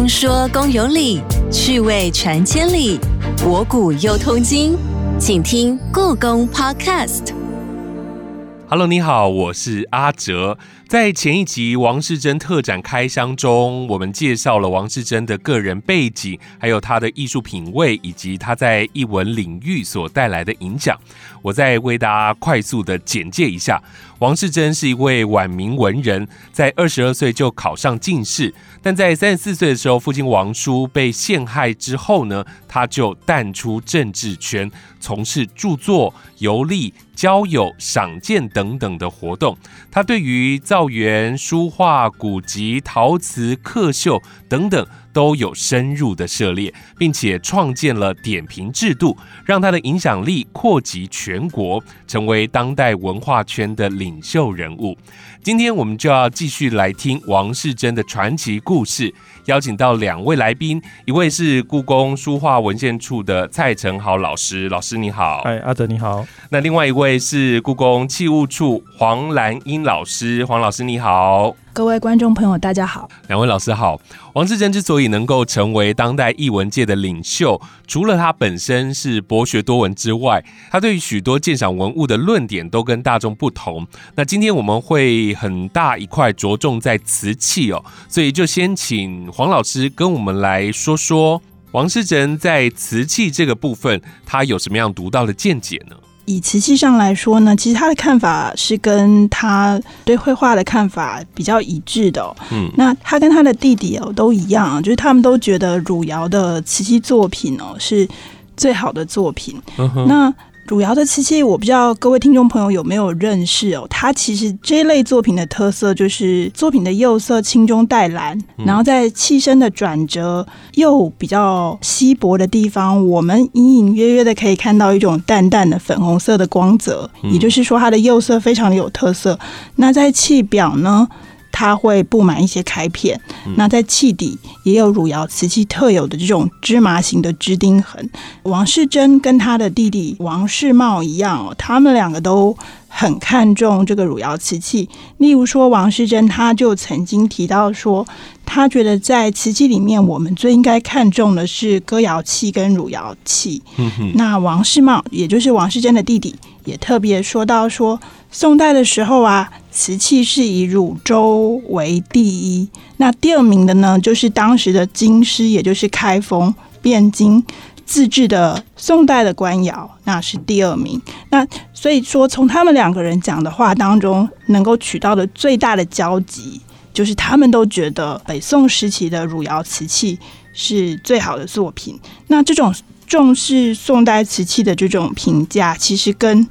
听说公有理，趣味传千里，博古又通今，请听故宫 Podcast。Hello，你好，我是阿哲。在前一集王世贞特展开箱中，我们介绍了王世贞的个人背景，还有他的艺术品味，以及他在艺文领域所带来的影响。我再为大家快速的简介一下：王世贞是一位晚明文人，在二十二岁就考上进士，但在三十四岁的时候，父亲王叔被陷害之后呢，他就淡出政治圈，从事著作、游历。交友、赏鉴等等的活动，他对于造校园、书画、古籍、陶瓷、刻绣等等都有深入的涉猎，并且创建了点评制度，让他的影响力扩及全国，成为当代文化圈的领袖人物。今天我们就要继续来听王世贞的传奇故事。邀请到两位来宾，一位是故宫书画文献处的蔡成豪老师，老师你好。哎，阿德你好。那另外一位是故宫器物处黄兰英老师，黄老师你好。各位观众朋友，大家好。两位老师好。王志珍之所以能够成为当代艺文界的领袖，除了他本身是博学多闻之外，他对于许多鉴赏文物的论点都跟大众不同。那今天我们会很大一块着重在瓷器哦，所以就先请黄老师跟我们来说说王世贞在瓷器这个部分，他有什么样独到的见解呢？以瓷器上来说呢，其实他的看法是跟他对绘画的看法比较一致的。嗯，那他跟他的弟弟哦都一样，就是他们都觉得汝窑的瓷器作品哦是最好的作品。那汝窑的瓷器，我不知道各位听众朋友有没有认识哦。它其实这一类作品的特色就是作品的釉色青中带蓝，然后在器身的转折又比较稀薄的地方，我们隐隐约约的可以看到一种淡淡的粉红色的光泽，也就是说它的釉色非常的有特色。那在器表呢？它会布满一些开片，那在器底也有汝窑瓷器特有的这种芝麻形的支钉痕。王世贞跟他的弟弟王世茂一样哦，他们两个都很看重这个汝窑瓷器。例如说，王世贞他就曾经提到说，他觉得在瓷器里面，我们最应该看重的是歌窑器跟汝窑器。那王世茂，也就是王世贞的弟弟，也特别说到说，宋代的时候啊。瓷器是以汝州为第一，那第二名的呢，就是当时的京师，也就是开封、汴京自制的宋代的官窑，那是第二名。那所以说，从他们两个人讲的话当中，能够取到的最大的交集，就是他们都觉得北宋时期的汝窑瓷器是最好的作品。那这种重视宋代瓷器的这种评价，其实跟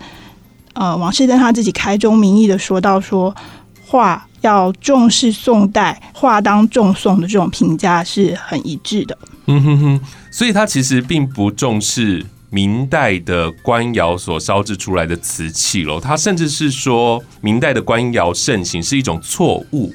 呃，王世贞他自己开宗明义的说到，说画要重视宋代，画当重宋的这种评价是很一致的。嗯哼哼，所以他其实并不重视明代的官窑所烧制出来的瓷器喽，他甚至是说明代的官窑盛行是一种错误。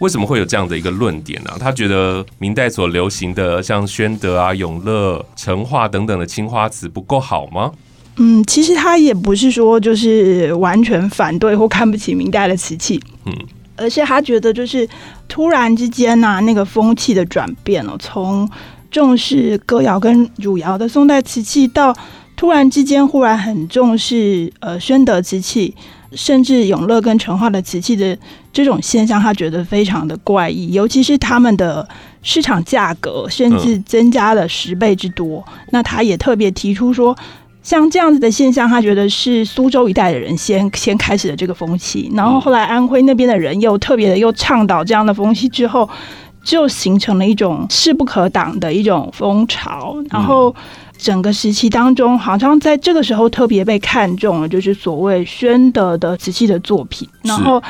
为什么会有这样的一个论点呢？他觉得明代所流行的像宣德啊、永乐、成化等等的青花瓷不够好吗？嗯，其实他也不是说就是完全反对或看不起明代的瓷器，嗯，而是他觉得就是突然之间呐，那个风气的转变哦，从重视歌谣跟汝窑的宋代瓷器，到突然之间忽然很重视呃宣德瓷器，甚至永乐跟成化的瓷器的这种现象，他觉得非常的怪异，尤其是他们的市场价格甚至增加了十倍之多，那他也特别提出说。像这样子的现象，他觉得是苏州一带的人先先开始的这个风气，然后后来安徽那边的人又特别的又倡导这样的风气，之后就形成了一种势不可挡的一种风潮。然后整个时期当中，好像在这个时候特别被看中了，就是所谓宣德的瓷器的作品。然后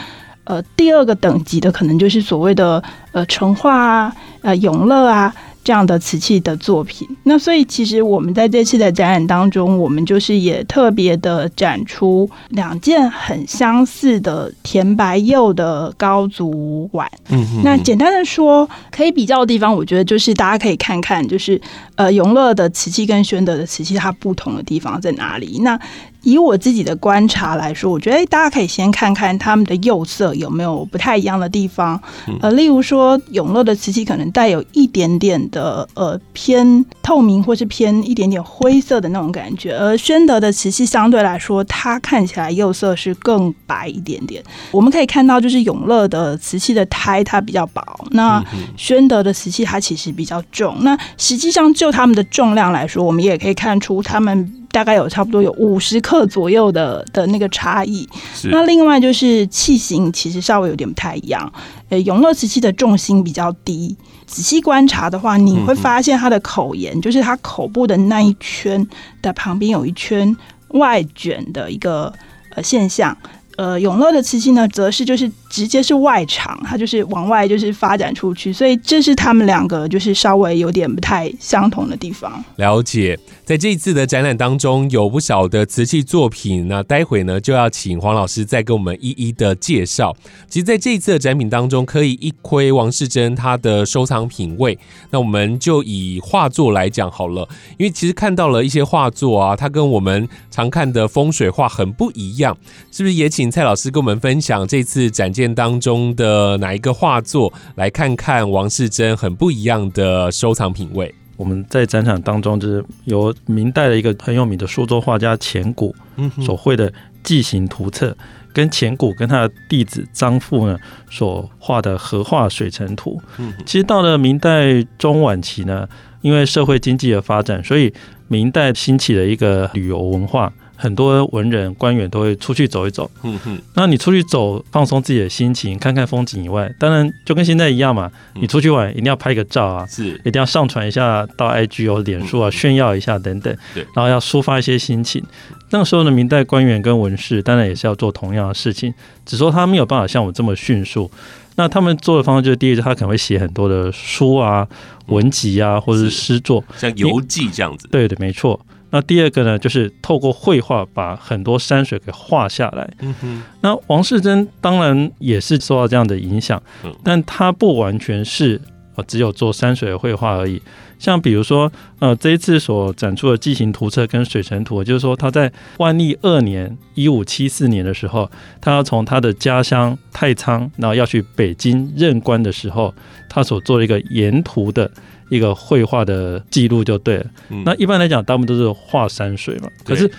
呃，第二个等级的可能就是所谓的呃成化啊、呃永乐啊。这样的瓷器的作品，那所以其实我们在这次的展览当中，我们就是也特别的展出两件很相似的甜白釉的高足碗。嗯，那简单的说，可以比较的地方，我觉得就是大家可以看看，就是呃永乐的瓷器跟宣德的瓷器它不同的地方在哪里。那以我自己的观察来说，我觉得大家可以先看看他们的釉色有没有不太一样的地方。呃，例如说永乐的瓷器可能带有一点点的呃偏透明，或是偏一点点灰色的那种感觉，而宣德的瓷器相对来说，它看起来釉色是更白一点点。我们可以看到，就是永乐的瓷器的胎它比较薄，那宣德的瓷器它其实比较重。那实际上就它们的重量来说，我们也可以看出它们。大概有差不多有五十克左右的的那个差异。那另外就是器型其实稍微有点不太一样。呃，永乐瓷器的重心比较低，仔细观察的话，你会发现它的口沿，就是它口部的那一圈的旁边有一圈外卷的一个呃现象。呃，永乐的瓷器呢，则是就是直接是外长，它就是往外就是发展出去，所以这是他们两个就是稍微有点不太相同的地方。了解，在这一次的展览当中，有不少的瓷器作品，那待会呢就要请黄老师再给我们一一的介绍。其实，在这一次的展品当中，可以一窥王世贞他的收藏品味。那我们就以画作来讲好了，因为其实看到了一些画作啊，它跟我们常看的风水画很不一样，是不是也请？请蔡老师跟我们分享这次展件当中的哪一个画作，来看看王世贞很不一样的收藏品味。我们在展场当中，就是由明代的一个很有名的苏州画家钱谷所绘的记行图册，跟钱谷跟他的弟子张富呢所画的荷画水城图。其实到了明代中晚期呢，因为社会经济的发展，所以明代兴起了一个旅游文化。很多文人官员都会出去走一走，嗯哼，那你出去走，放松自己的心情，看看风景以外，当然就跟现在一样嘛，你出去玩一定要拍个照啊，是，一定要上传一下到 IG 或脸书啊，炫耀一下等等，对，然后要抒发一些心情。那个时候的，明代官员跟文士当然也是要做同样的事情，只说他没有办法像我这么迅速。那他们做的方式就是，第一个他可能会写很多的书啊、文集啊，或者是。诗作，像游记这样子。对对，没错。那第二个呢，就是透过绘画把很多山水给画下来。嗯哼。那王世贞当然也是受到这样的影响，但他不完全是呃只有做山水的绘画而已。像比如说，呃，这一次所展出的纪行图册跟水城图，就是说他在万历二年（一五七四年）的时候，他要从他的家乡太仓，然后要去北京任官的时候，他所做了一个沿途的。一个绘画的记录就对了。那一般来讲，大部分都是画山水嘛。可是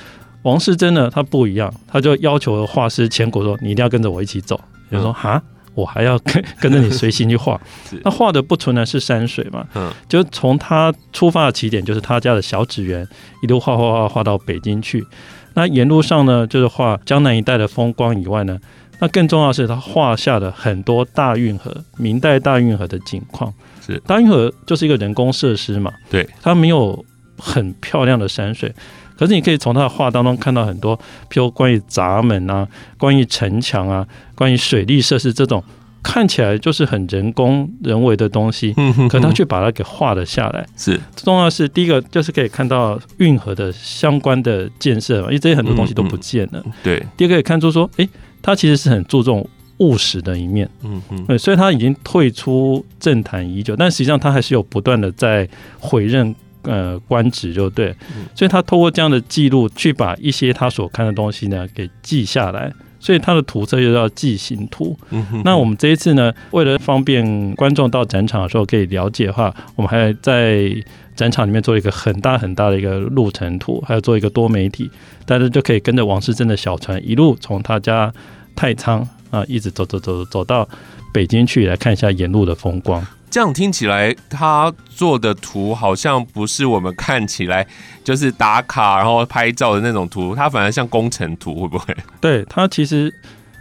王世贞呢，他不一样，他就要求画师千古说：“你一定要跟着我一起走。”就说：“哈，我还要跟跟着你随心去画。”那画的不纯然是山水嘛？嗯，就从他出发的起点就是他家的小纸园，一路画画画画到北京去。那沿路上呢，就是画江南一带的风光以外呢，那更重要的是他画下的很多大运河、明代大运河的景况。是大运河就是一个人工设施嘛，对，它没有很漂亮的山水，可是你可以从他的画当中看到很多，譬如关于闸门啊、关于城墙啊、关于水利设施这种看起来就是很人工人为的东西，可他却把它给画了下来。是重要是第一个就是可以看到运河的相关的建设嘛，因为这些很多东西都不见了。对，第二个可以看出说，哎，他其实是很注重。务实的一面，嗯嗯，对，所以他已经退出政坛已久，但实际上他还是有不断的在回任呃官职，就对，所以他透过这样的记录去把一些他所看的东西呢给记下来，所以他的图册又叫记行图。那我们这一次呢，为了方便观众到展场的时候可以了解的话，我们还在展场里面做一个很大很大的一个路程图，还有做一个多媒体，大家就可以跟着王世贞的小船一路从他家太仓。啊，一直走走走走到北京去，来看一下沿路的风光。这样听起来，他做的图好像不是我们看起来就是打卡然后拍照的那种图，它反而像工程图，会不会？对，它其实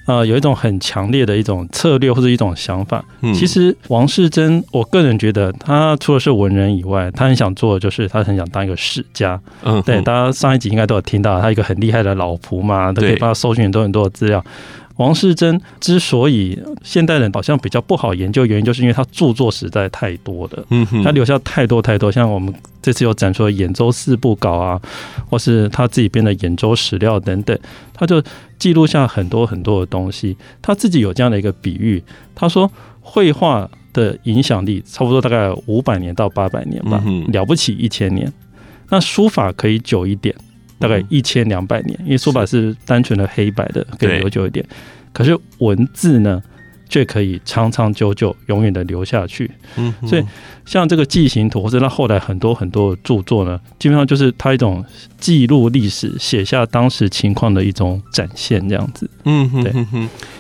呃有一种很强烈的一种策略或者一种想法。其实王世贞，我个人觉得他除了是文人以外，他很想做的就是他很想当一个史家。嗯，对，大家上一集应该都有听到，他一个很厉害的老仆嘛，都可以帮他搜寻很多很多的资料。王世贞之所以现代人好像比较不好研究，原因就是因为他著作实在太多了，嗯，他留下太多太多，像我们这次有展出的《兖州四部稿》啊，或是他自己编的《兖州史料》等等，他就记录下很多很多的东西。他自己有这样的一个比喻，他说绘画的影响力差不多大概五百年到八百年吧，了不起一千年。那书法可以久一点。大概一千两百年，因为书法是单纯的黑白的，可以留久一点。可是文字呢？却可以长长久久、永远的留下去。嗯，所以像这个记行图，或者他后来很多很多著作呢，基本上就是他一种记录历史、写下当时情况的一种展现，这样子。嗯，对。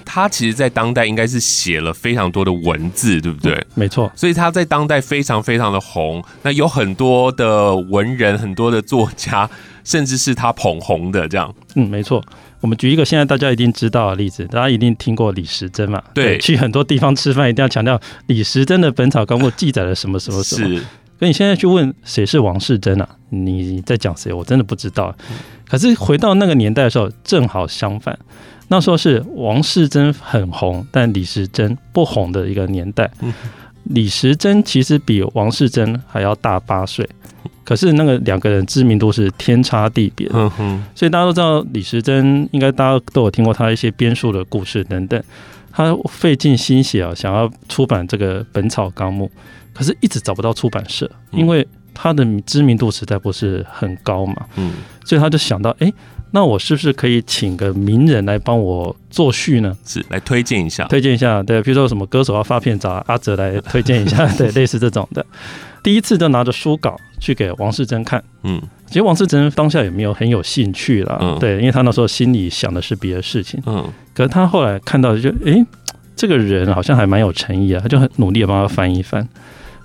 他其实，在当代应该是写了非常多的文字，对不对？没错。所以他在当代非常非常的红。那有很多的文人、很多的作家，甚至是他捧红的这样。嗯，没错。我们举一个现在大家一定知道的例子，大家一定听过李时珍嘛？对，去很多地方吃饭一定要强调李时珍的《本草纲目》记载了什么什么什么。是，可你现在去问谁是王世贞啊？你在讲谁？我真的不知道。可是回到那个年代的时候，正好相反，那时候是王世贞很红，但李时珍不红的一个年代。李时珍其实比王世贞还要大八岁。可是那个两个人知名度是天差地别，嗯哼，所以大家都知道李时珍，应该大家都有听过他一些编述的故事等等。他费尽心血啊，想要出版这个《本草纲目》，可是一直找不到出版社，因为他的知名度实在不是很高嘛，嗯，所以他就想到，哎，那我是不是可以请个名人来帮我作序呢？是来推荐一下，推荐一下，对，比如说什么歌手要发片，找阿哲来推荐一下，对，类似这种的。第一次就拿着书稿去给王世贞看，嗯，其实王世贞当下也没有很有兴趣了，对，因为他那时候心里想的是别的事情，嗯，可是他后来看到就，哎，这个人好像还蛮有诚意啊，他就很努力的帮他翻一翻，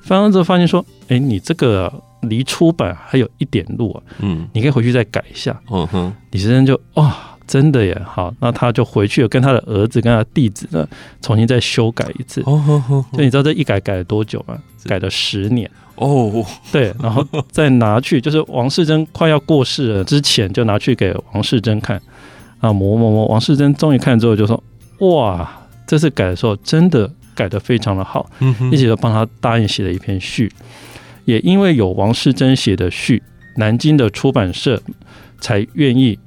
翻完之后发现说，哎，你这个离出版还有一点路啊，嗯，你可以回去再改一下，嗯哼，李时珍就哇，真的耶，好，那他就回去跟他的儿子跟他弟子呢重新再修改一次，哦，就你知道这一改改了多久吗？改了十年。哦，对，然后再拿去，就是王世贞快要过世了之前，就拿去给王世贞看。啊，磨磨磨，王世贞终于看了之后就说：“哇，这次改的时候真的改的非常的好。”一直都帮他答应写了一篇序，也因为有王世贞写的序，南京的出版社才愿意，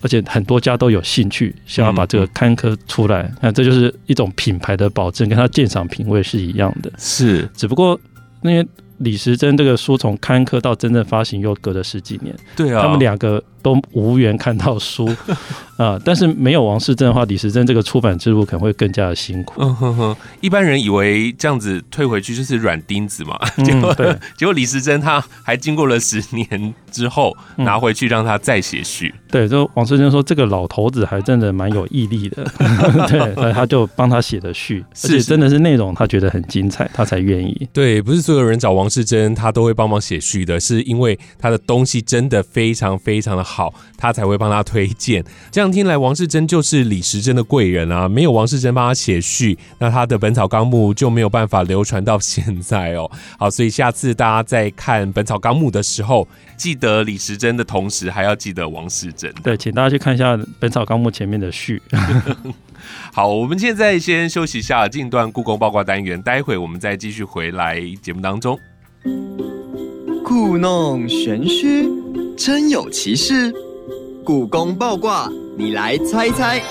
而且很多家都有兴趣想要把这个刊刻出来。那这就是一种品牌的保证，跟他鉴赏品味是一样的。是，只不过那些。李时珍这个书从刊刻到真正发行又隔了十几年，对啊，他们两个都无缘看到书 啊。但是没有王世贞的话，李时珍这个出版之路可能会更加的辛苦。嗯哼哼，一般人以为这样子退回去就是软钉子嘛，结果结果李时珍他还经过了十年之后拿回去让他再写序。对，就王世贞说这个老头子还真的蛮有毅力的，对，所以他就帮他写的序，而且真的是内容他觉得很精彩，他才愿意。对，不是所有人找王。王世贞他都会帮忙写序的，是因为他的东西真的非常非常的好，他才会帮他推荐。这样听来，王世贞就是李时珍的贵人啊！没有王世贞帮他写序，那他的《本草纲目》就没有办法流传到现在哦。好，所以下次大家在看《本草纲目》的时候，记得李时珍的同时，还要记得王世贞。对，请大家去看一下《本草纲目》前面的序。好，我们现在先休息一下，进段故宫八卦单元，待会我们再继续回来节目当中。故弄玄虚，真有其事。故宫爆卦，你来猜猜。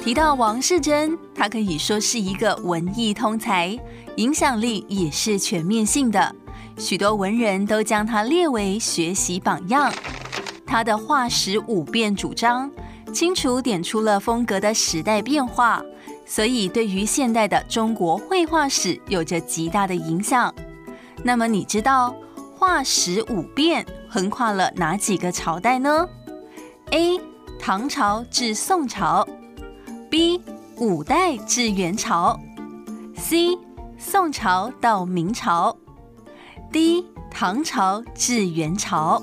提到王世贞，他可以说是一个文艺通才，影响力也是全面性的。许多文人都将他列为学习榜样。他的画史五变主张，清楚点出了风格的时代变化。所以，对于现代的中国绘画史有着极大的影响。那么，你知道画史五变横跨了哪几个朝代呢？A. 唐朝至宋朝，B. 五代至元朝，C. 宋朝到明朝，D. 唐朝至元朝。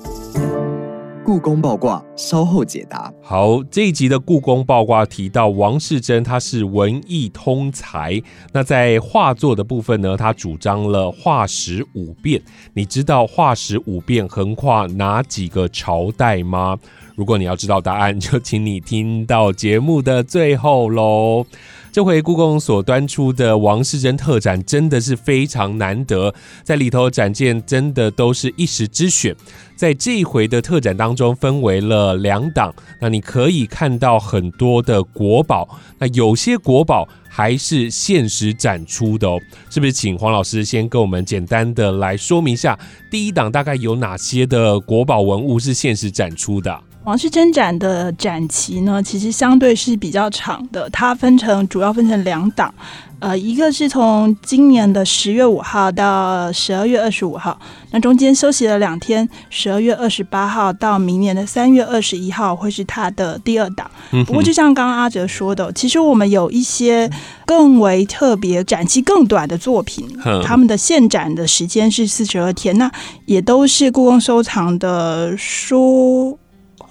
故宫爆卦，稍后解答。好，这一集的故宫爆卦提到王世贞，他是文艺通才。那在画作的部分呢，他主张了画史五变。你知道画史五变横跨哪几个朝代吗？如果你要知道答案，就请你听到节目的最后喽。这回故宫所端出的王世贞特展真的是非常难得，在里头展件真的都是一时之选。在这一回的特展当中，分为了两档，那你可以看到很多的国宝，那有些国宝还是限时展出的哦。是不是？请黄老师先跟我们简单的来说明一下，第一档大概有哪些的国宝文物是限时展出的？王氏珍展的展期呢，其实相对是比较长的，它分成主要分成两档，呃，一个是从今年的十月五号到十二月二十五号，那中间休息了两天，十二月二十八号到明年的三月二十一号会是它的第二档。不过就像刚刚阿哲说的，其实我们有一些更为特别、展期更短的作品，他们的现展的时间是四十二天，那也都是故宫收藏的书。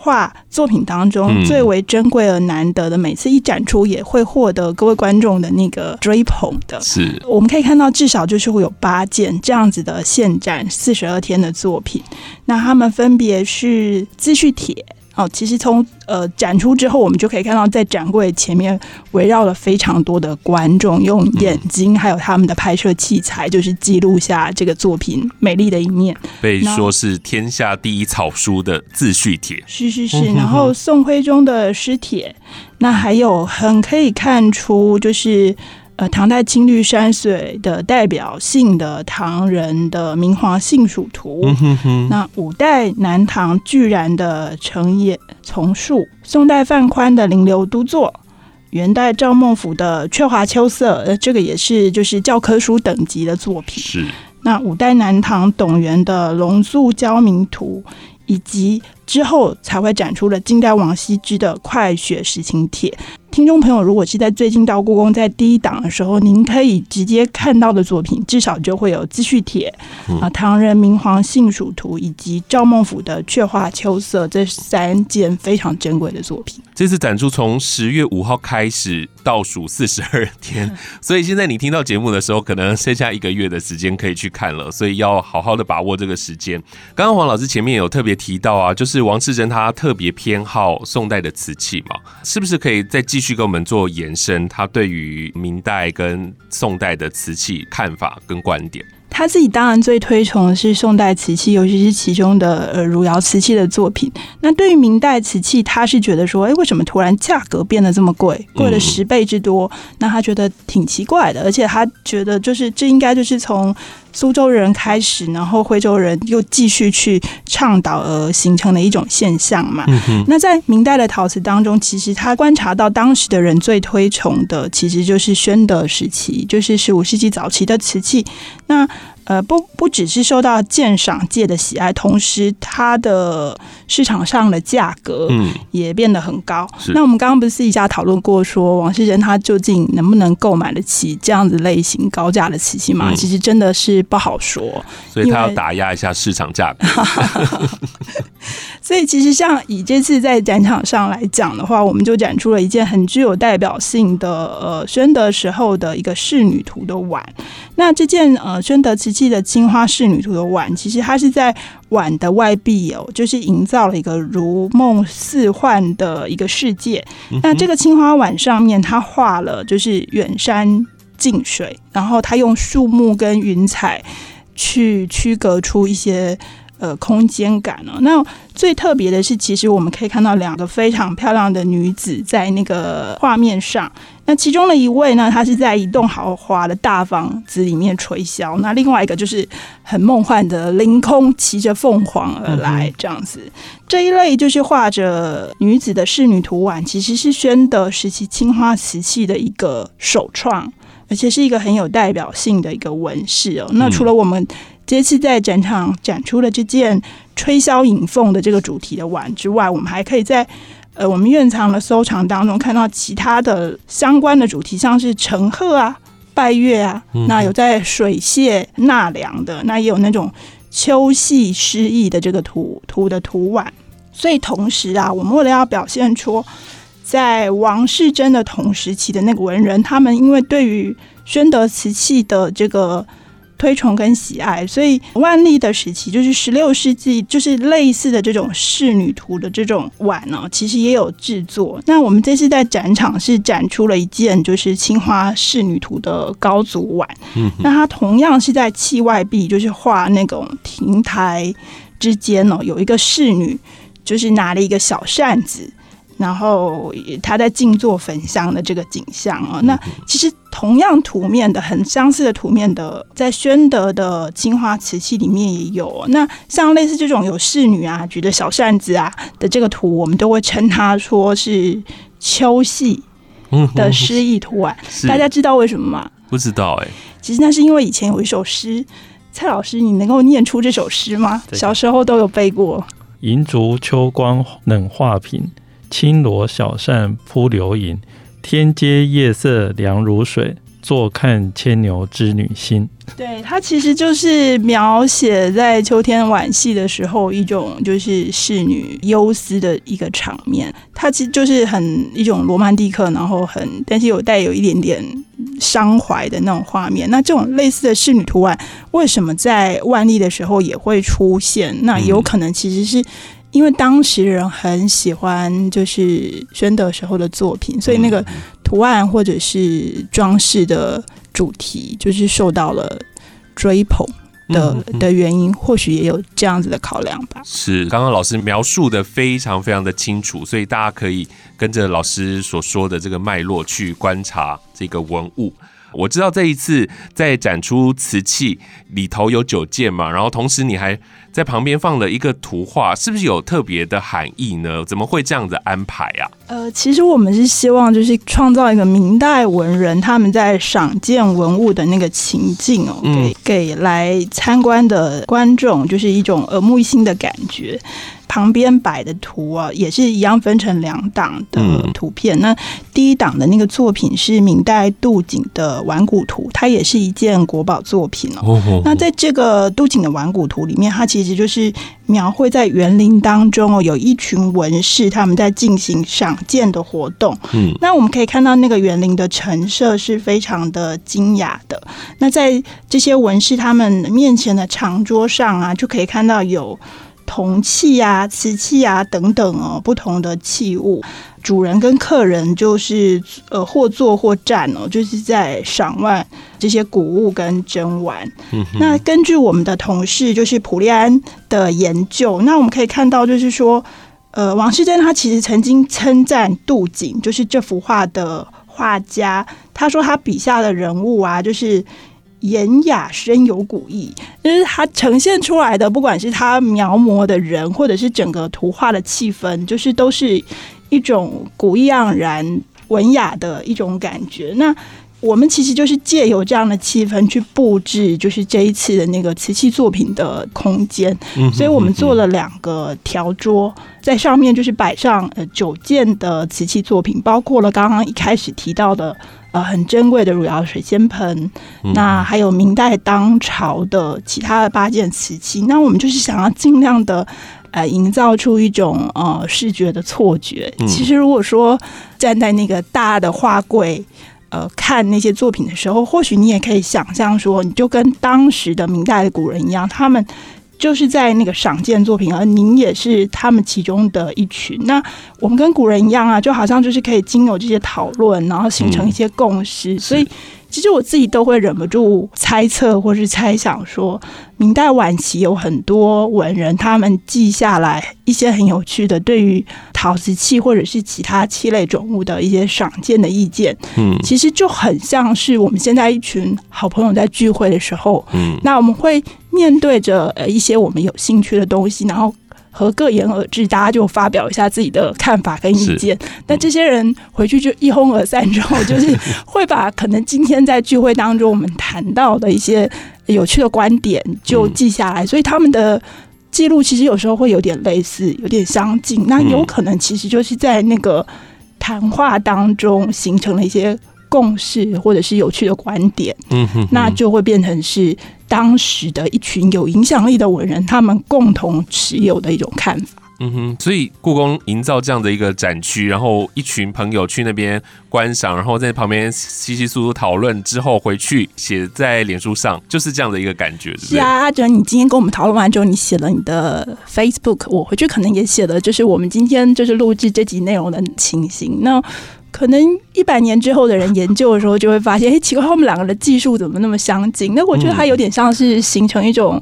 画作品当中最为珍贵而难得的，每次一展出也会获得各位观众的那个追捧的。是，我们可以看到至少就是会有八件这样子的现展四十二天的作品，那他们分别是自序帖。哦，其实从呃展出之后，我们就可以看到，在展柜前面围绕了非常多的观众，用眼睛还有他们的拍摄器材，就是记录下这个作品美丽的一面。被说是天下第一草书的自序帖，是是是。然后宋徽宗的诗帖，那还有很可以看出就是。呃，唐代青绿山水的代表性的唐人的明皇幸蜀图，那五代南唐巨然的成也丛树，宋代范宽的临流都作，元代赵孟頫的鹊华秋色，呃，这个也是就是教科书等级的作品。是，那五代南唐董源的龙宿交明图，以及之后才会展出了近代王羲之的快雪时晴帖。听众朋友，如果是在最近到故宫在第一档的时候，您可以直接看到的作品，至少就会有《资序帖》啊，《唐人明皇幸蜀图》以及赵孟頫的《鹊华秋色》这三件非常珍贵的作品。这次展出从十月五号开始倒数四十二天，所以现在你听到节目的时候，可能剩下一个月的时间可以去看了，所以要好好的把握这个时间。刚刚黄老师前面有特别提到啊，就是王世贞他特别偏好宋代的瓷器嘛，是不是可以再继续继续给我们做延伸？他对于明代跟宋代的瓷器看法跟观点。他自己当然最推崇的是宋代瓷器，尤其是其中的呃汝窑瓷器的作品。那对于明代瓷器，他是觉得说，哎，为什么突然价格变得这么贵，贵了十倍之多？那他觉得挺奇怪的，而且他觉得就是这应该就是从。苏州人开始，然后徽州人又继续去倡导而形成的一种现象嘛。那在明代的陶瓷当中，其实他观察到当时的人最推崇的，其实就是宣德时期，就是十五世纪早期的瓷器。那呃，不不只是受到鉴赏界的喜爱，同时它的市场上的价格也变得很高。那我们刚刚不是私底下讨论过，说王世仁他究竟能不能购买得起这样子类型高价的瓷器吗？其实真的是不好说，所以他要打压一下市场价格。所以其实像以这次在展场上来讲的话，我们就展出了一件很具有代表性的呃宣德时候的一个仕女图的碗。那这件呃宣德瓷器的青花仕女图的碗，其实它是在碗的外壁哦，就是营造了一个如梦似幻的一个世界。那这个青花碗上面，它画了就是远山近水，然后它用树木跟云彩去区隔出一些。呃，空间感哦。那最特别的是，其实我们可以看到两个非常漂亮的女子在那个画面上。那其中的一位呢，他是在一栋豪华的大房子里面吹箫；那另外一个就是很梦幻的凌空骑着凤凰而来，这样子。这一类就是画着女子的仕女图碗，其实是宣德时期青花瓷器的一个首创，而且是一个很有代表性的一个纹饰哦。那除了我们。这次在展场展出了这件吹箫引凤的这个主题的碗之外，我们还可以在呃我们院藏的收藏当中看到其他的相关的主题，像是陈鹤啊、拜月啊，那有在水榭纳凉的，那也有那种秋夕诗意的这个图图的图碗。所以同时啊，我们为了要表现出在王世贞的同时期的那个文人，他们因为对于宣德瓷器的这个。推崇跟喜爱，所以万历的时期就是十六世纪，就是类似的这种仕女图的这种碗呢，其实也有制作。那我们这次在展场是展出了一件就是青花仕女图的高足碗，嗯，那它同样是在器外壁，就是画那种亭台之间哦，有一个仕女，就是拿了一个小扇子。然后他在静坐焚香的这个景象啊，那其实同样图面的很相似的图面的，在宣德的青花瓷器里面也有。那像类似这种有侍女啊举着小扇子啊的这个图，我们都会称它说是秋戏的诗意图案。大家知道为什么吗？不知道哎。其实那是因为以前有一首诗，蔡老师，你能够念出这首诗吗？小时候都有背过。银烛秋光冷画屏。青罗小扇扑流萤，天阶夜色凉如水。坐看牵牛织女星。对，它其实就是描写在秋天晚戏的时候一种就是侍女忧思的一个场面。它其实就是很一种罗曼蒂克，然后很但是有带有一点点伤怀的那种画面。那这种类似的侍女图案，为什么在万历的时候也会出现？那有可能其实是。因为当时人很喜欢就是宣德时候的作品，所以那个图案或者是装饰的主题，就是受到了追捧的的原因，或许也有这样子的考量吧。是，刚刚老师描述的非常非常的清楚，所以大家可以跟着老师所说的这个脉络去观察这个文物。我知道这一次在展出瓷器里头有九件嘛，然后同时你还在旁边放了一个图画，是不是有特别的含义呢？怎么会这样子安排啊？呃，其实我们是希望就是创造一个明代文人他们在赏鉴文物的那个情境哦，给给来参观的观众就是一种耳目一新的感觉。旁边摆的图啊，也是一样分成两档的图片。那第一档的那个作品是明代杜景的《玩古图》，它也是一件国宝作品哦。那在这个杜景的《玩古图》里面，它其实就是描绘在园林当中哦，有一群文士他们在进行赏鉴的活动。嗯，那我们可以看到那个园林的陈设是非常的精雅的。那在这些文士他们面前的长桌上啊，就可以看到有。铜器啊、瓷器啊等等哦，不同的器物，主人跟客人就是呃或坐或站哦，就是在赏玩这些古物跟珍玩。那根据我们的同事就是普利安的研究，那我们可以看到就是说，呃，王世贞他其实曾经称赞杜景，就是这幅画的画家，他说他笔下的人物啊，就是。严雅深有古意，就是它呈现出来的，不管是它描摹的人，或者是整个图画的气氛，就是都是一种古意盎然、文雅的一种感觉。那我们其实就是借由这样的气氛去布置，就是这一次的那个瓷器作品的空间。所以我们做了两个条桌，在上面就是摆上呃九件的瓷器作品，包括了刚刚一开始提到的。呃，很珍贵的汝窑水仙盆，那还有明代当朝的其他的八件瓷器，那我们就是想要尽量的呃，营造出一种呃视觉的错觉。其实如果说站在那个大的画柜，呃，看那些作品的时候，或许你也可以想象说，你就跟当时的明代的古人一样，他们。就是在那个赏鉴作品，而您也是他们其中的一群。那我们跟古人一样啊，就好像就是可以经由这些讨论，然后形成一些共识，所以。其实我自己都会忍不住猜测或是猜想，说明代晚期有很多文人，他们记下来一些很有趣的对于陶瓷器或者是其他器类种物的一些赏鉴的意见。嗯，其实就很像是我们现在一群好朋友在聚会的时候，嗯，那我们会面对着呃一些我们有兴趣的东西，然后。和各言而至，大家就发表一下自己的看法跟意见。那这些人回去就一哄而散之后，就是会把可能今天在聚会当中我们谈到的一些有趣的观点就记下来。所以他们的记录其实有时候会有点类似，有点相近。那有可能其实就是在那个谈话当中形成了一些共识，或者是有趣的观点。嗯哼，那就会变成是。当时的一群有影响力的文人，他们共同持有的一种看法。嗯哼，所以故宫营造这样的一个展区，然后一群朋友去那边观赏，然后在旁边稀稀疏疏讨论之后回去写在脸书上，就是这样的一个感觉。是啊，阿哲，你今天跟我们讨论完之后，你写了你的 Facebook，我回去可能也写了，就是我们今天就是录制这集内容的情形。那可能一百年之后的人研究的时候，就会发现，哎，奇怪，他们两个的技术怎么那么相近？那我觉得它有点像是形成一种，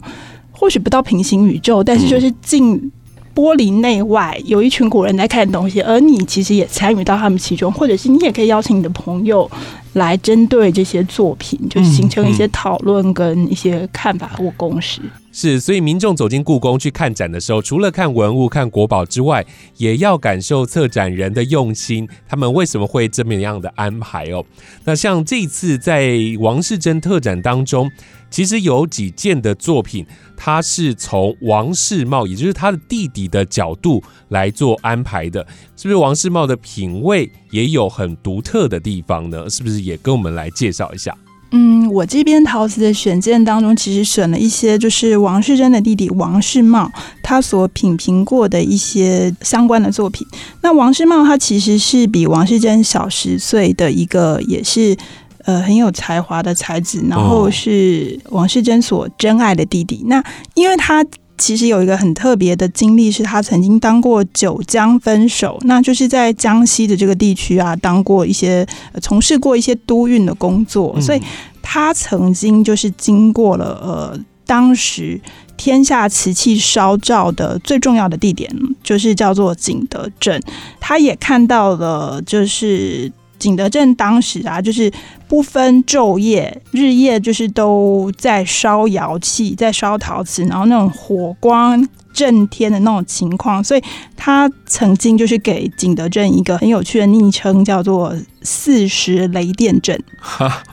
或许不到平行宇宙，但是就是近。玻璃内外有一群古人在看东西，而你其实也参与到他们其中，或者是你也可以邀请你的朋友来针对这些作品，就形成一些讨论跟一些看法或共识。是，所以民众走进故宫去看展的时候，除了看文物、看国宝之外，也要感受策展人的用心，他们为什么会这么样的安排哦？那像这次在王世贞特展当中。其实有几件的作品，它是从王世茂，也就是他的弟弟的角度来做安排的，是不是？王世茂的品味也有很独特的地方呢？是不是也跟我们来介绍一下？嗯，我这边陶瓷的选件当中，其实选了一些，就是王世贞的弟弟王世茂他所品评过的一些相关的作品。那王世茂他其实是比王世贞小十岁的一个，也是。呃，很有才华的才子，然后是王世贞所真爱的弟弟。那因为他其实有一个很特别的经历，是他曾经当过九江分手，那就是在江西的这个地区啊，当过一些从事过一些督运的工作，所以他曾经就是经过了呃，当时天下瓷器烧造的最重要的地点，就是叫做景德镇，他也看到了就是。景德镇当时啊，就是不分昼夜，日夜就是都在烧窑器，在烧陶瓷，然后那种火光。震天的那种情况，所以他曾经就是给景德镇一个很有趣的昵称，叫做“四时雷电阵”。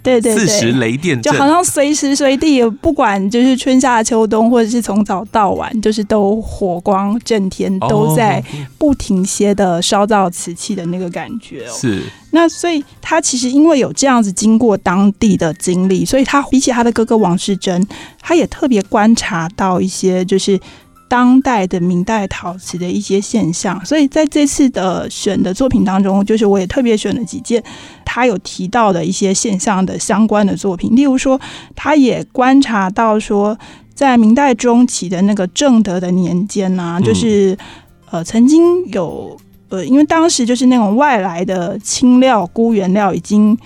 对对对，四时雷电就好像随时随地，不管就是春夏秋冬，或者是从早到晚，就是都火光震天，都在不停歇的烧造瓷器的那个感觉。是那所以他其实因为有这样子经过当地的经历，所以他比起他的哥哥王世贞，他也特别观察到一些就是。当代的明代陶瓷的一些现象，所以在这次的选的作品当中，就是我也特别选了几件他有提到的一些现象的相关的作品。例如说，他也观察到说，在明代中期的那个正德的年间呢，就是呃曾经有呃，因为当时就是那种外来的青料、钴原料已经。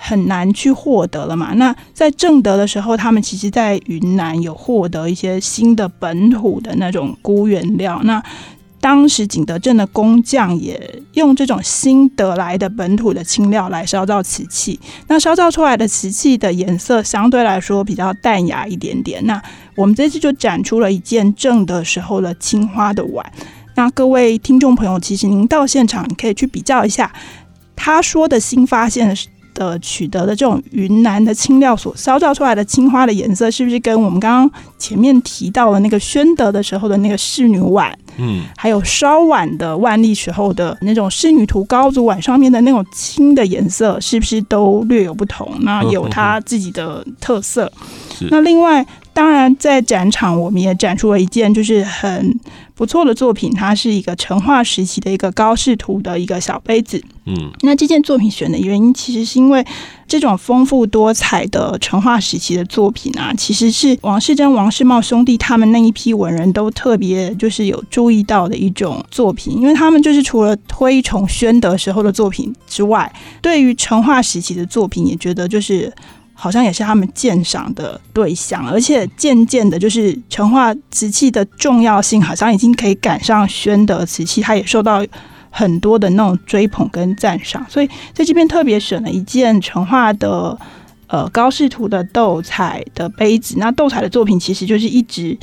很难去获得了嘛？那在正德的时候，他们其实，在云南有获得一些新的本土的那种钴原料。那当时景德镇的工匠也用这种新得来的本土的青料来烧造瓷器。那烧造出来的瓷器的颜色相对来说比较淡雅一点点。那我们这次就展出了一件正德时候的青花的碗。那各位听众朋友，其实您到现场你可以去比较一下，他说的新发现是。的取得的这种云南的青料所烧造出来的青花的颜色，是不是跟我们刚刚前面提到的那个宣德的时候的那个仕女碗，嗯，还有稍晚的万历时候的那种仕女图高足碗上面的那种青的颜色，是不是都略有不同？那 有它自己的特色。那另外，当然在展场我们也展出了一件就是很。不错的作品，它是一个成化时期的一个高视图的一个小杯子。嗯，那这件作品选的原因，其实是因为这种丰富多彩的成化时期的作品啊，其实是王世贞、王世茂兄弟他们那一批文人都特别就是有注意到的一种作品，因为他们就是除了推崇宣德时候的作品之外，对于成化时期的作品也觉得就是。好像也是他们鉴赏的对象，而且渐渐的，就是成化瓷器的重要性，好像已经可以赶上宣德瓷器，它也受到很多的那种追捧跟赞赏。所以在这边特别选了一件成化的呃高视图的斗彩的杯子。那斗彩的作品其实就是一直。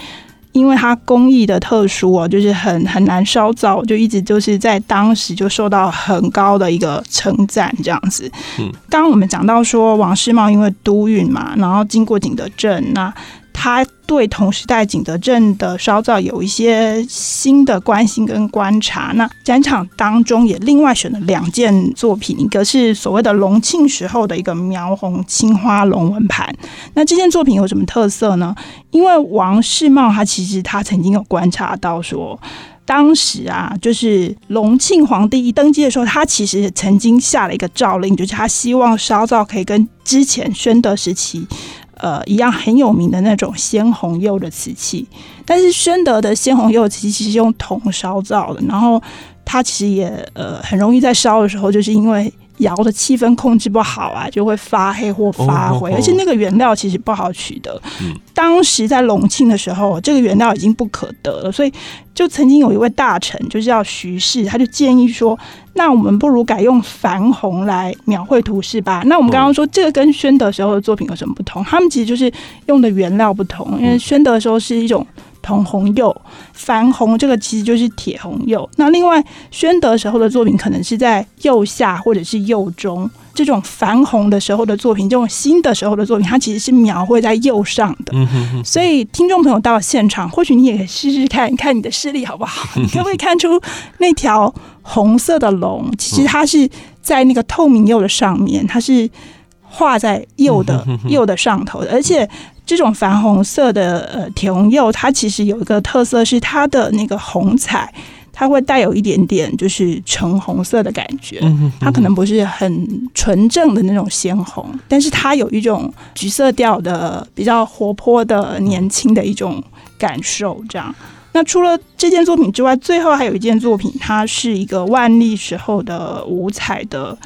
因为它工艺的特殊哦，就是很很难烧造，就一直就是在当时就受到很高的一个称赞这样子。嗯，刚刚我们讲到说王世茂因为都运嘛，然后经过景德镇那。他对同时代景德镇的烧造有一些新的关心跟观察。那展场当中也另外选了两件作品，一个是所谓的隆庆时候的一个描红青花龙纹盘。那这件作品有什么特色呢？因为王世茂他其实他曾经有观察到说，当时啊，就是隆庆皇帝一登基的时候，他其实曾经下了一个诏令，就是他希望烧造可以跟之前宣德时期呃一样很有名的那种鲜红釉的瓷器。但是宣德的鲜红釉瓷器是用铜烧造的，然后它其实也呃很容易在烧的时候，就是因为。窑的气氛控制不好啊，就会发黑或发灰，而且那个原料其实不好取得。当时在隆庆的时候，这个原料已经不可得了，所以就曾经有一位大臣，就是叫徐氏，他就建议说：“那我们不如改用矾红来描绘图式吧。”那我们刚刚说这个跟宣德时候的作品有什么不同？他们其实就是用的原料不同，因为宣德的时候是一种。铜红釉，矾红这个其实就是铁红釉。那另外，宣德时候的作品可能是在釉下或者是釉中。这种矾红的时候的作品，这种新的时候的作品，它其实是描绘在釉上的。所以，听众朋友到了现场，或许你也可以试试看，看你的视力好不好？你可不可以看出那条红色的龙？其实它是在那个透明釉的上面，它是画在釉的釉的上头的，而且。这种矾红色的呃铁红釉，它其实有一个特色是它的那个红彩，它会带有一点点就是橙红色的感觉。它可能不是很纯正的那种鲜红，但是它有一种橘色调的比较活泼的年轻的一种感受。这样，那除了这件作品之外，最后还有一件作品，它是一个万历时候的五彩的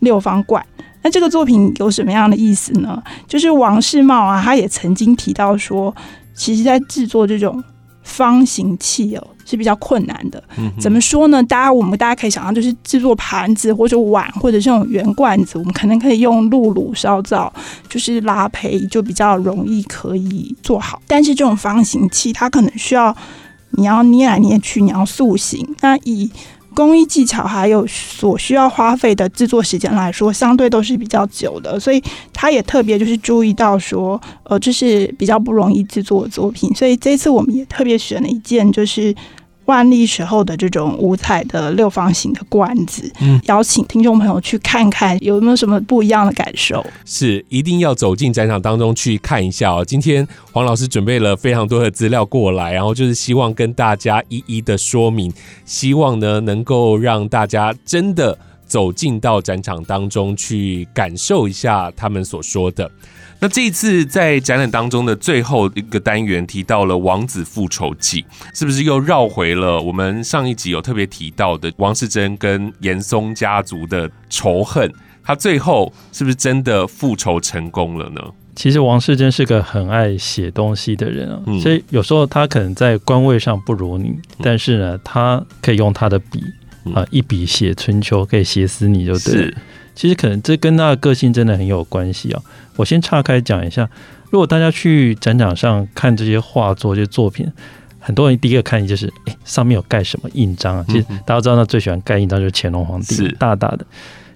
六方罐。那这个作品有什么样的意思呢？就是王世茂啊，他也曾经提到说，其实在制作这种方形器哦是比较困难的。嗯怎么说呢？大家我们大家可以想象，就是制作盘子或者碗或者这种圆罐子，我们可能可以用露炉烧造，就是拉胚就比较容易可以做好。但是这种方形器，它可能需要你要捏来捏去，你要塑形。那以工艺技巧还有所需要花费的制作时间来说，相对都是比较久的，所以他也特别就是注意到说，呃，这是比较不容易制作的作品，所以这次我们也特别选了一件就是。万历时候的这种五彩的六方形的罐子，嗯，邀请听众朋友去看看有没有什么不一样的感受。是，一定要走进展场当中去看一下哦。今天黄老师准备了非常多的资料过来，然后就是希望跟大家一一的说明，希望呢能够让大家真的走进到展场当中去感受一下他们所说的。那这一次在展览当中的最后一个单元提到了《王子复仇记》，是不是又绕回了我们上一集有特别提到的王世贞跟严嵩家族的仇恨？他最后是不是真的复仇成功了呢？其实王世贞是个很爱写东西的人啊，所以有时候他可能在官位上不如你，但是呢，他可以用他的笔啊一笔写春秋，可以写死你就对。其实可能这跟他的个性真的很有关系啊。我先岔开讲一下，如果大家去展场上看这些画作、这些作品，很多人第一个看就是，哎，上面有盖什么印章啊？其实大家知道，他最喜欢盖印章就是乾隆皇帝，大大的。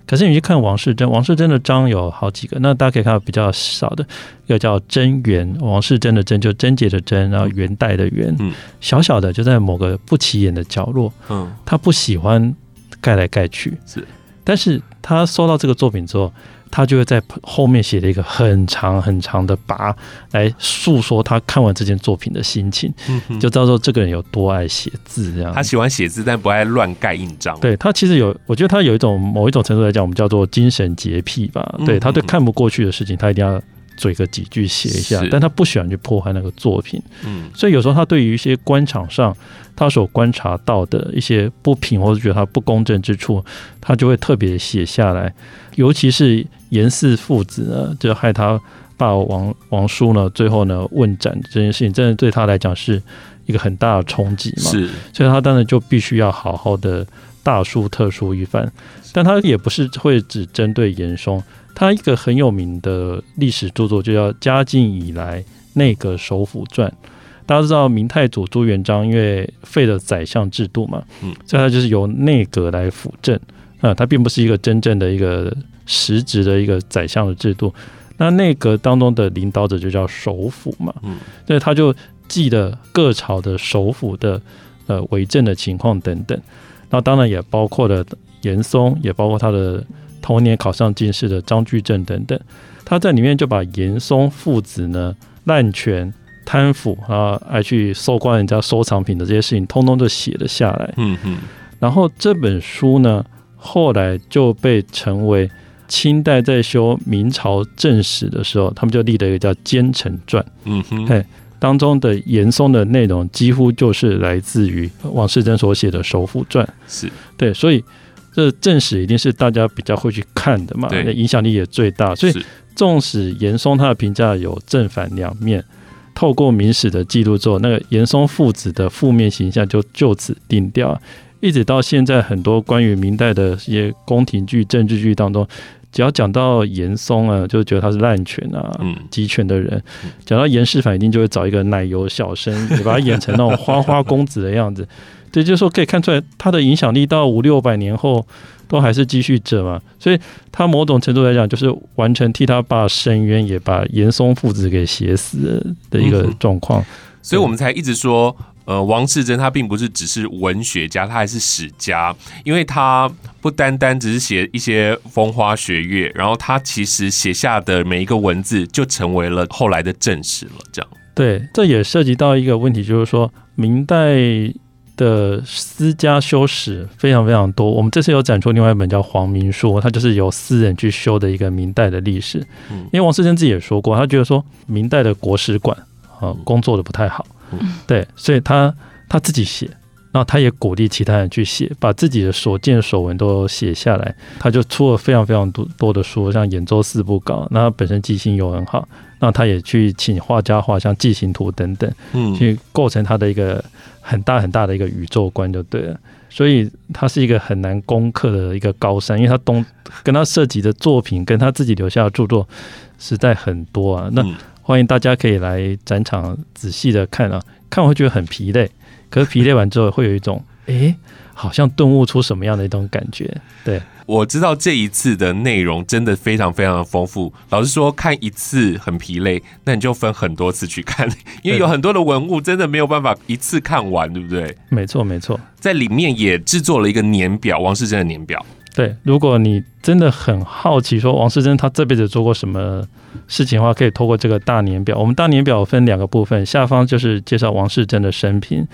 可是你去看王世贞，王世贞的章有好几个，那大家可以看到比较少的，一个叫贞元，王世贞的贞就贞洁的贞，然后元代的元，小小的就在某个不起眼的角落，嗯，他不喜欢盖来盖去，是。但是他收到这个作品之后，他就会在后面写了一个很长很长的跋，来诉说他看完这件作品的心情，就知道说这个人有多爱写字。这样，他喜欢写字，但不爱乱盖印章。对他其实有，我觉得他有一种某一种程度来讲，我们叫做精神洁癖吧。对他对看不过去的事情，他一定要。嘴个几句写一下，但他不喜欢去破坏那个作品，嗯，所以有时候他对于一些官场上他所观察到的一些不平或者觉得他不公正之处，他就会特别写下来。尤其是严氏父子呢，就害他爸王王叔呢，最后呢问斩这件事情，真的对他来讲是一个很大的冲击嘛，是，所以他当然就必须要好好的大书特书一番，但他也不是会只针对严嵩。他一个很有名的历史著作就叫《嘉靖以来内阁首辅传》。大家知道明太祖朱元璋因为废了宰相制度嘛，嗯，所以他就是由内阁来辅政啊，他并不是一个真正的一个实质的一个宰相的制度。那内阁当中的领导者就叫首辅嘛，嗯，所以他就记得各朝的首辅的呃为政的情况等等。那当然也包括了严嵩，也包括他的。同年考上进士的张居正等等，他在里面就把严嵩父子呢滥权贪腐啊，爱去搜刮人家收藏品的这些事情，通通都写了下来。嗯嗯。然后这本书呢，后来就被成为清代在修明朝正史的时候，他们就立了一个叫《奸臣传》。嗯哼。嘿，当中的严嵩的内容几乎就是来自于王世贞所写的《首辅传》。是对，所以这正史一定是大家比较会去看的嘛，影响力也最大。所以，纵使严嵩他的评价有正反两面。透过明史的记录之后，那个严嵩父子的负面形象就就此定掉。一直到现在，很多关于明代的一些宫廷剧、政治剧当中，只要讲到严嵩啊，就觉得他是滥权啊、集权的人；讲到严世蕃，一定就会找一个奶油小生，也把他演成那种花花公子的样子。对，就是说可以看出来，他的影响力到五六百年后。都还是继续着嘛，所以他某种程度来讲，就是完全替他爸伸冤，也把严嵩父子给写死的一个状况。所以我们才一直说，呃，王世贞他并不是只是文学家，他还是史家，因为他不单单只是写一些风花雪月，然后他其实写下的每一个文字就成为了后来的正史了。这样，对，这也涉及到一个问题，就是说明代。的私家修史非常非常多，我们这次有展出另外一本叫《黄明说》，它就是由私人去修的一个明代的历史。因为王世贞自己也说过，他觉得说明代的国史馆啊工作的不太好，对，所以他他自己写，然后他也鼓励其他人去写，把自己的所见所闻都写下来，他就出了非常非常多多的书，像《演州四部稿》，那他本身记性又很好，那他也去请画家画像《记行图》等等，嗯，去构成他的一个。很大很大的一个宇宙观就对了，所以他是一个很难攻克的一个高山，因为他东跟他涉及的作品跟他自己留下的著作实在很多啊。那欢迎大家可以来展场仔细的看啊，看会觉得很疲累，可是疲累完之后会有一种诶，好像顿悟出什么样的一种感觉，对。我知道这一次的内容真的非常非常的丰富。老实说，看一次很疲累，那你就分很多次去看，因为有很多的文物真的没有办法一次看完，对不对？没错，没错。在里面也制作了一个年表，王世贞的年表。对，如果你真的很好奇，说王世贞他这辈子做过什么事情的话，可以透过这个大年表。我们大年表分两个部分，下方就是介绍王世贞的生平。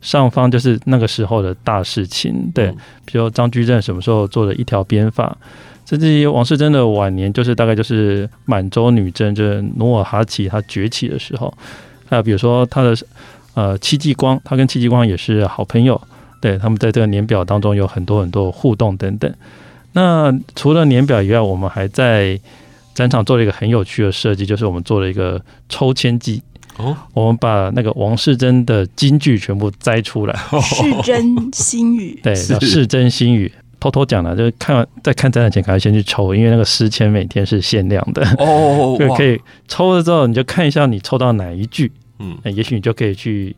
上方就是那个时候的大事情，对，比如张居正什么时候做了一条鞭法，甚至于王世贞的晚年，就是大概就是满洲女真，就是努尔哈赤他崛起的时候，还有比如说他的呃戚继光，他跟戚继光也是好朋友，对他们在这个年表当中有很多很多互动等等。那除了年表以外，我们还在展场做了一个很有趣的设计，就是我们做了一个抽签机。哦，我们把那个王世贞的金句全部摘出来，世贞心语，对，世贞心语，偷偷讲了，就是看完在看展览前，赶快先去抽，因为那个诗签每天是限量的。哦，就可以抽了之后，你就看一下你抽到哪一句，嗯，也许你就可以去，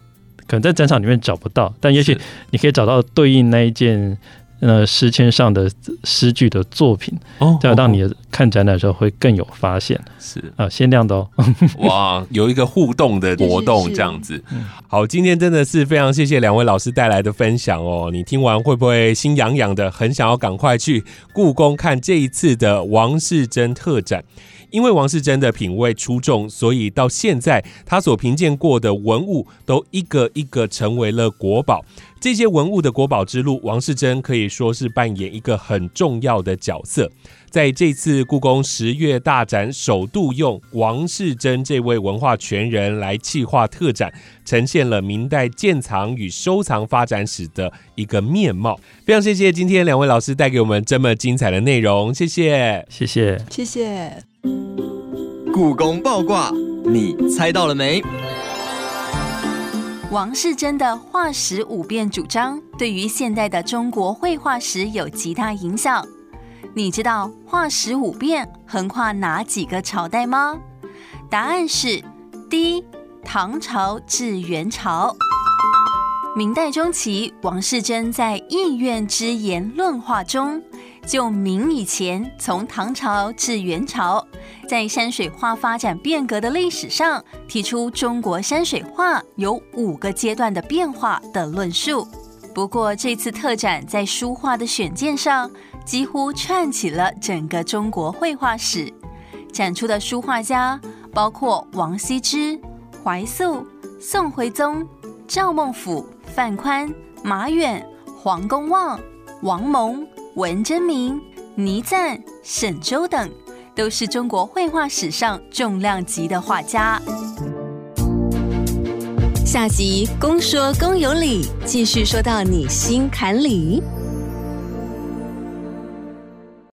可能在展场里面找不到，但也许你可以找到对应那一件。呃，诗签上的诗句的作品，哦，这样让你看展览的时候会更有发现。是啊，限量的哦。哇，有一个互动的活动这样子。好，今天真的是非常谢谢两位老师带来的分享哦。你听完会不会心痒痒的，很想要赶快去故宫看这一次的王世贞特展？因为王世贞的品味出众，所以到现在他所评鉴过的文物都一个一个成为了国宝。这些文物的国宝之路，王世贞可以说是扮演一个很重要的角色。在这次故宫十月大展，首度用王世贞这位文化全人来企划特展，呈现了明代建藏与收藏发展史的一个面貌。非常谢谢今天两位老师带给我们这么精彩的内容，谢谢，谢谢，谢谢。故宫爆卦，你猜到了没？王世贞的画史五变主张对于现代的中国绘画史有极大影响。你知道画史五变横跨哪几个朝代吗？答案是 D，唐朝至元朝。明代中期，王世贞在《意愿之言论画》中。就明以前，从唐朝至元朝，在山水画发展变革的历史上，提出中国山水画有五个阶段的变化的论述。不过，这次特展在书画的选件上，几乎串起了整个中国绘画史。展出的书画家包括王羲之、怀素、宋徽宗、赵孟俯、范宽、马远、黄公望、王蒙、文征明、倪瓒、沈周等，都是中国绘画史上重量级的画家。下集公说公有理，继续说到你心坎里。